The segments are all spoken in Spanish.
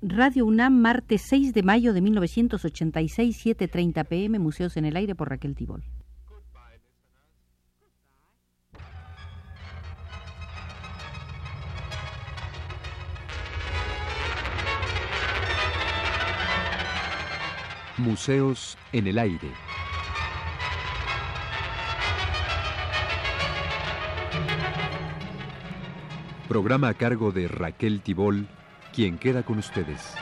Radio UNAM, martes 6 de mayo de 1986, 7.30 pm, Museos en el Aire por Raquel Tibol. Museos en el Aire. Programa a cargo de Raquel Tibol, quien queda con ustedes.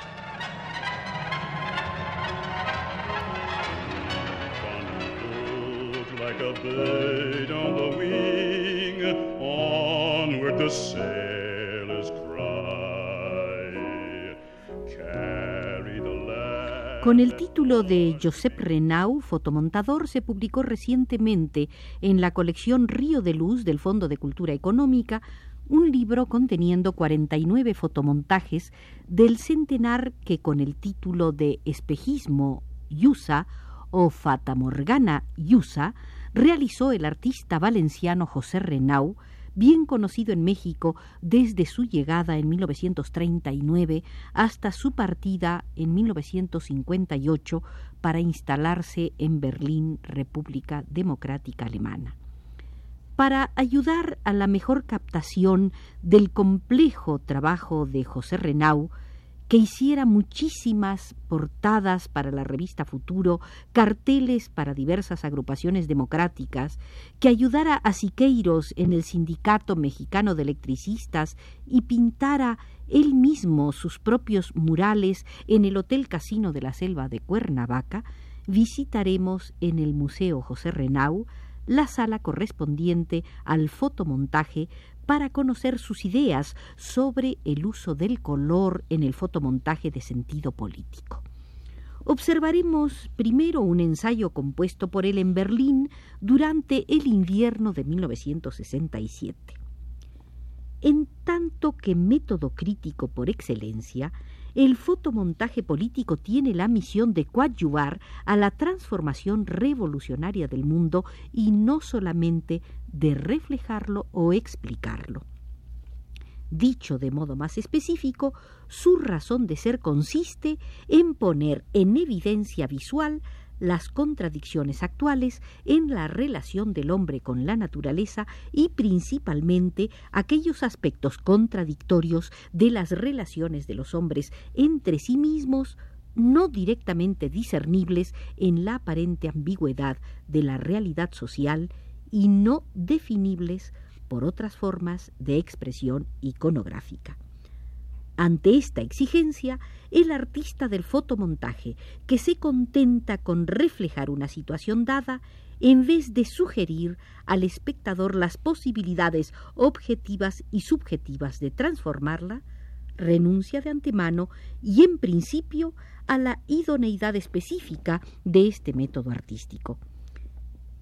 Con el título de Josep Renau, fotomontador, se publicó recientemente en la colección Río de Luz del Fondo de Cultura Económica un libro conteniendo 49 fotomontajes del centenar que con el título de Espejismo Yusa o Fatamorgana Yusa realizó el artista valenciano José Renau, bien conocido en México desde su llegada en 1939 hasta su partida en 1958 para instalarse en Berlín, República Democrática Alemana para ayudar a la mejor captación del complejo trabajo de José Renau, que hiciera muchísimas portadas para la revista Futuro, carteles para diversas agrupaciones democráticas, que ayudara a Siqueiros en el Sindicato Mexicano de Electricistas y pintara él mismo sus propios murales en el Hotel Casino de la Selva de Cuernavaca, visitaremos en el Museo José Renau la sala correspondiente al fotomontaje para conocer sus ideas sobre el uso del color en el fotomontaje de sentido político. Observaremos primero un ensayo compuesto por él en Berlín durante el invierno de 1967. En tanto que método crítico por excelencia, el fotomontaje político tiene la misión de coadyuvar a la transformación revolucionaria del mundo y no solamente de reflejarlo o explicarlo. Dicho de modo más específico, su razón de ser consiste en poner en evidencia visual las contradicciones actuales en la relación del hombre con la naturaleza y principalmente aquellos aspectos contradictorios de las relaciones de los hombres entre sí mismos no directamente discernibles en la aparente ambigüedad de la realidad social y no definibles por otras formas de expresión iconográfica. Ante esta exigencia, el artista del fotomontaje, que se contenta con reflejar una situación dada, en vez de sugerir al espectador las posibilidades objetivas y subjetivas de transformarla, renuncia de antemano y en principio a la idoneidad específica de este método artístico.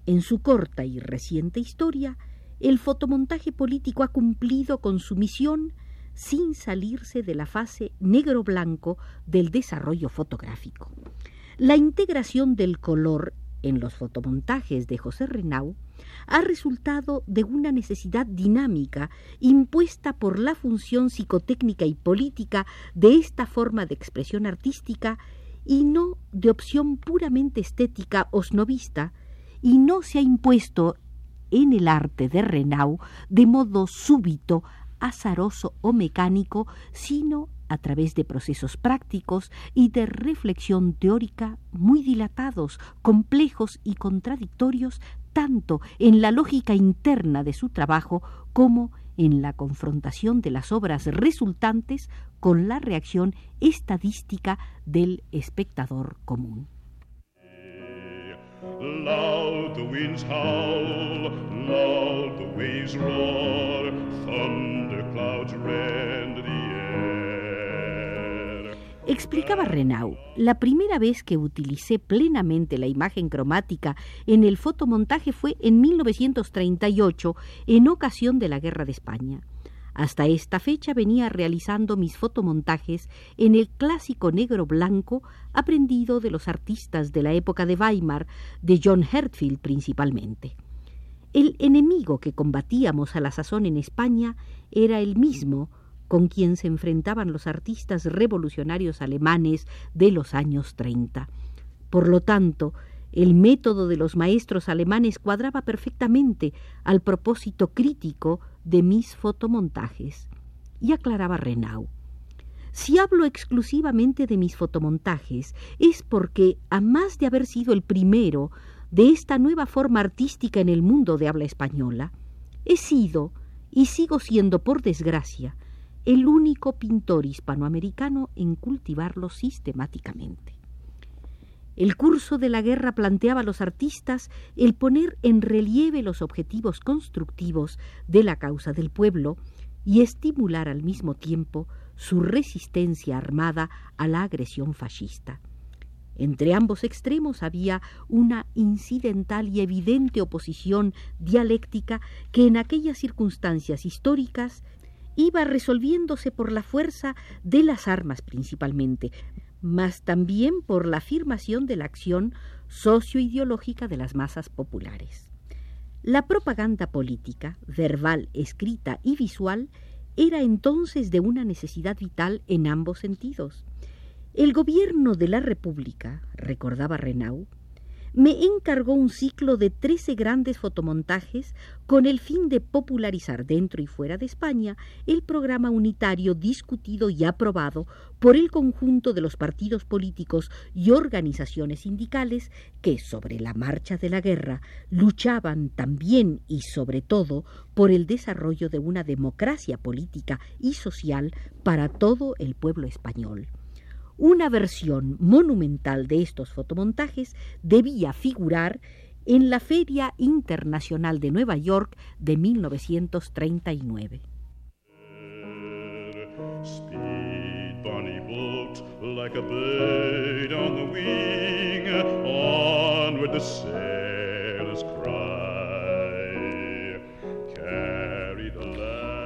En su corta y reciente historia, el fotomontaje político ha cumplido con su misión sin salirse de la fase negro-blanco del desarrollo fotográfico. La integración del color en los fotomontajes de José Renau ha resultado de una necesidad dinámica impuesta por la función psicotécnica y política de esta forma de expresión artística y no de opción puramente estética o snobista, y no se ha impuesto en el arte de Renau de modo súbito azaroso o mecánico, sino a través de procesos prácticos y de reflexión teórica muy dilatados, complejos y contradictorios, tanto en la lógica interna de su trabajo como en la confrontación de las obras resultantes con la reacción estadística del espectador común. Explicaba Renau, la primera vez que utilicé plenamente la imagen cromática en el fotomontaje fue en 1938, en ocasión de la Guerra de España. Hasta esta fecha venía realizando mis fotomontajes en el clásico negro blanco aprendido de los artistas de la época de Weimar, de John Hertfield principalmente. El enemigo que combatíamos a la sazón en España era el mismo, con quien se enfrentaban los artistas revolucionarios alemanes de los años 30. Por lo tanto, el método de los maestros alemanes cuadraba perfectamente al propósito crítico de mis fotomontajes. Y aclaraba Renau. Si hablo exclusivamente de mis fotomontajes es porque, a más de haber sido el primero de esta nueva forma artística en el mundo de habla española, he sido, y sigo siendo por desgracia, el único pintor hispanoamericano en cultivarlo sistemáticamente. El curso de la guerra planteaba a los artistas el poner en relieve los objetivos constructivos de la causa del pueblo y estimular al mismo tiempo su resistencia armada a la agresión fascista. Entre ambos extremos había una incidental y evidente oposición dialéctica que en aquellas circunstancias históricas iba resolviéndose por la fuerza de las armas principalmente, mas también por la afirmación de la acción socioideológica de las masas populares. La propaganda política, verbal, escrita y visual, era entonces de una necesidad vital en ambos sentidos. El gobierno de la República, recordaba Renau, me encargó un ciclo de trece grandes fotomontajes con el fin de popularizar dentro y fuera de España el programa unitario discutido y aprobado por el conjunto de los partidos políticos y organizaciones sindicales que, sobre la marcha de la guerra, luchaban también y sobre todo por el desarrollo de una democracia política y social para todo el pueblo español. Una versión monumental de estos fotomontajes debía figurar en la Feria Internacional de Nueva York de 1939.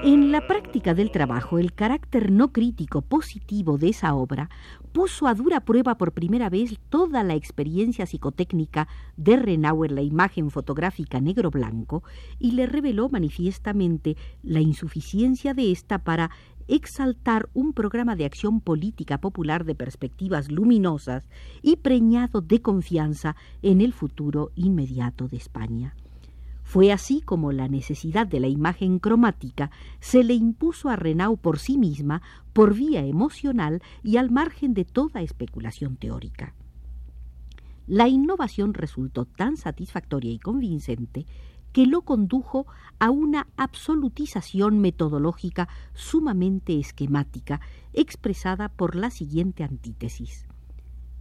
En la práctica del trabajo, el carácter no crítico positivo de esa obra puso a dura prueba por primera vez toda la experiencia psicotécnica de Renau en la imagen fotográfica negro-blanco y le reveló manifiestamente la insuficiencia de ésta para exaltar un programa de acción política popular de perspectivas luminosas y preñado de confianza en el futuro inmediato de España. Fue así como la necesidad de la imagen cromática se le impuso a Renau por sí misma, por vía emocional y al margen de toda especulación teórica. La innovación resultó tan satisfactoria y convincente que lo condujo a una absolutización metodológica sumamente esquemática, expresada por la siguiente antítesis.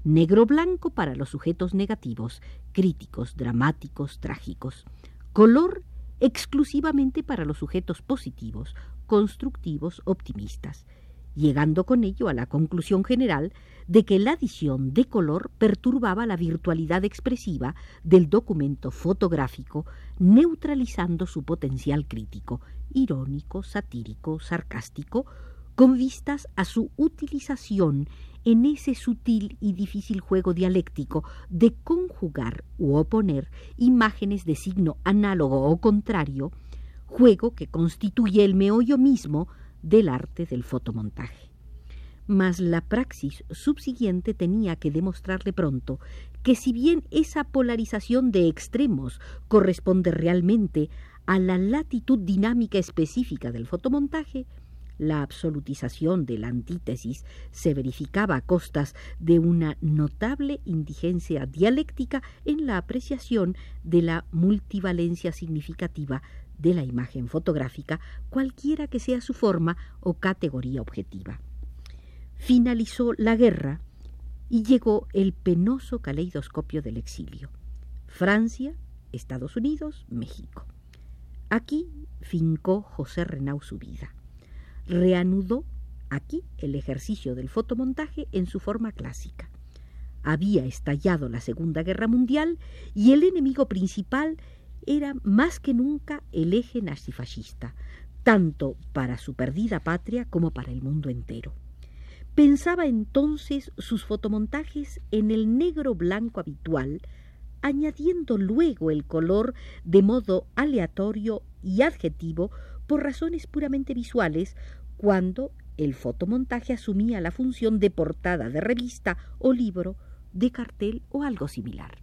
Negro-blanco para los sujetos negativos, críticos, dramáticos, trágicos color exclusivamente para los sujetos positivos, constructivos, optimistas, llegando con ello a la conclusión general de que la adición de color perturbaba la virtualidad expresiva del documento fotográfico, neutralizando su potencial crítico, irónico, satírico, sarcástico, con vistas a su utilización en ese sutil y difícil juego dialéctico de conjugar u oponer imágenes de signo análogo o contrario, juego que constituye el meollo mismo del arte del fotomontaje. Mas la praxis subsiguiente tenía que demostrarle pronto que si bien esa polarización de extremos corresponde realmente a la latitud dinámica específica del fotomontaje, la absolutización de la antítesis se verificaba a costas de una notable indigencia dialéctica en la apreciación de la multivalencia significativa de la imagen fotográfica, cualquiera que sea su forma o categoría objetiva. Finalizó la guerra y llegó el penoso caleidoscopio del exilio. Francia, Estados Unidos, México. Aquí fincó José Renau su vida reanudó aquí el ejercicio del fotomontaje en su forma clásica. Había estallado la Segunda Guerra Mundial y el enemigo principal era más que nunca el eje nazifascista, tanto para su perdida patria como para el mundo entero. Pensaba entonces sus fotomontajes en el negro blanco habitual, añadiendo luego el color de modo aleatorio y adjetivo por razones puramente visuales cuando el fotomontaje asumía la función de portada de revista o libro, de cartel o algo similar.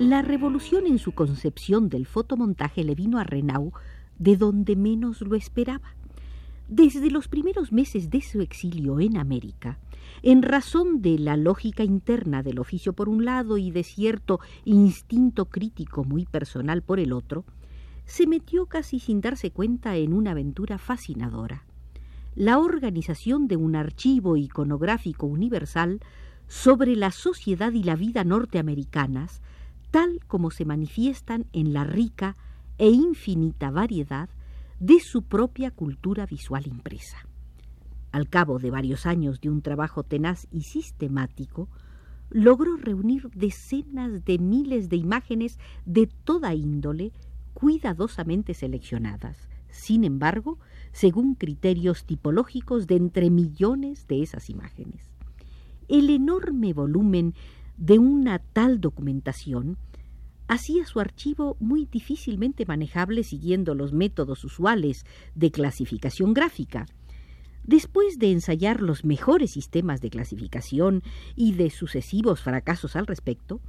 La revolución en su concepción del fotomontaje le vino a Renau de donde menos lo esperaba. Desde los primeros meses de su exilio en América, en razón de la lógica interna del oficio por un lado y de cierto instinto crítico muy personal por el otro, se metió casi sin darse cuenta en una aventura fascinadora. La organización de un archivo iconográfico universal sobre la sociedad y la vida norteamericanas, tal como se manifiestan en la rica e infinita variedad de su propia cultura visual impresa. Al cabo de varios años de un trabajo tenaz y sistemático, logró reunir decenas de miles de imágenes de toda índole cuidadosamente seleccionadas, sin embargo, según criterios tipológicos de entre millones de esas imágenes. El enorme volumen de una tal documentación hacía su archivo muy difícilmente manejable siguiendo los métodos usuales de clasificación gráfica. Después de ensayar los mejores sistemas de clasificación y de sucesivos fracasos al respecto,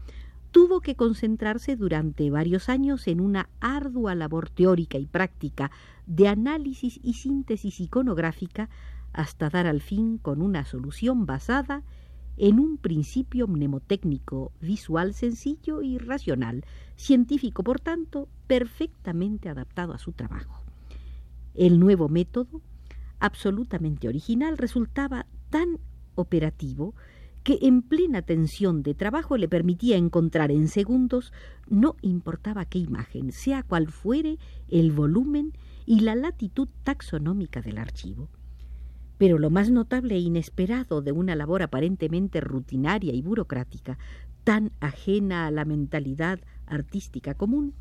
tuvo que concentrarse durante varios años en una ardua labor teórica y práctica de análisis y síntesis iconográfica hasta dar al fin con una solución basada en un principio mnemotécnico visual sencillo y racional, científico, por tanto, perfectamente adaptado a su trabajo. El nuevo método, absolutamente original, resultaba tan operativo que en plena tensión de trabajo le permitía encontrar en segundos, no importaba qué imagen, sea cual fuere el volumen y la latitud taxonómica del archivo. Pero lo más notable e inesperado de una labor aparentemente rutinaria y burocrática, tan ajena a la mentalidad artística común,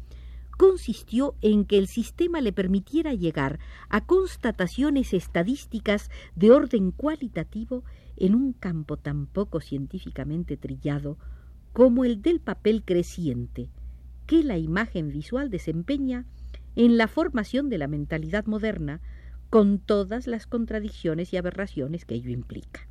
consistió en que el sistema le permitiera llegar a constataciones estadísticas de orden cualitativo en un campo tan poco científicamente trillado como el del papel creciente que la imagen visual desempeña en la formación de la mentalidad moderna, con todas las contradicciones y aberraciones que ello implica.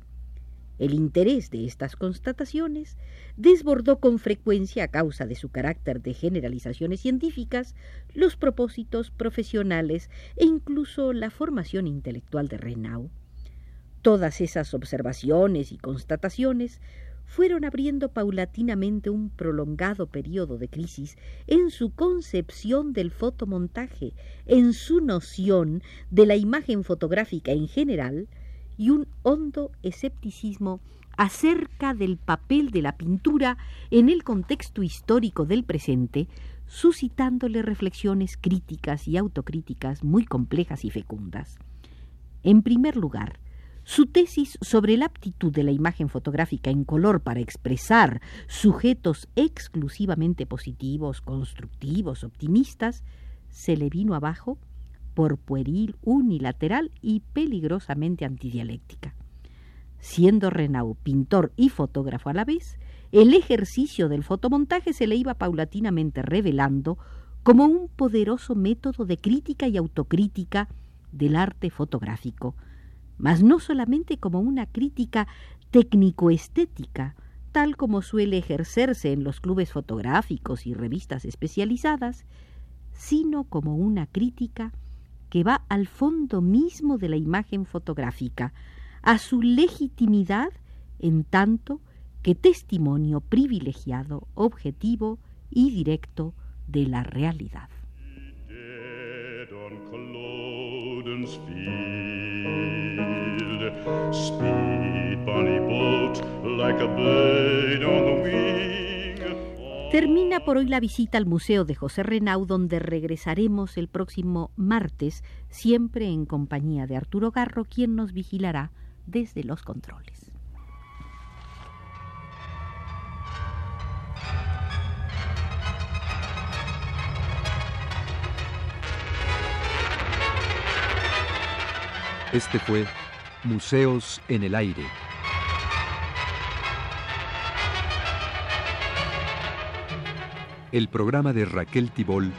El interés de estas constataciones desbordó con frecuencia a causa de su carácter de generalizaciones científicas los propósitos profesionales e incluso la formación intelectual de Renau. Todas esas observaciones y constataciones fueron abriendo paulatinamente un prolongado periodo de crisis en su concepción del fotomontaje, en su noción de la imagen fotográfica en general y un hondo escepticismo acerca del papel de la pintura en el contexto histórico del presente, suscitándole reflexiones críticas y autocríticas muy complejas y fecundas. En primer lugar, su tesis sobre la aptitud de la imagen fotográfica en color para expresar sujetos exclusivamente positivos, constructivos, optimistas, se le vino abajo por pueril, unilateral y peligrosamente antidialéctica. Siendo Renau pintor y fotógrafo a la vez, el ejercicio del fotomontaje se le iba paulatinamente revelando como un poderoso método de crítica y autocrítica del arte fotográfico, mas no solamente como una crítica técnico-estética, tal como suele ejercerse en los clubes fotográficos y revistas especializadas, sino como una crítica que va al fondo mismo de la imagen fotográfica, a su legitimidad en tanto que testimonio privilegiado, objetivo y directo de la realidad. Termina por hoy la visita al Museo de José Renau, donde regresaremos el próximo martes, siempre en compañía de Arturo Garro, quien nos vigilará desde los controles. Este fue Museos en el aire. El programa de Raquel Tibol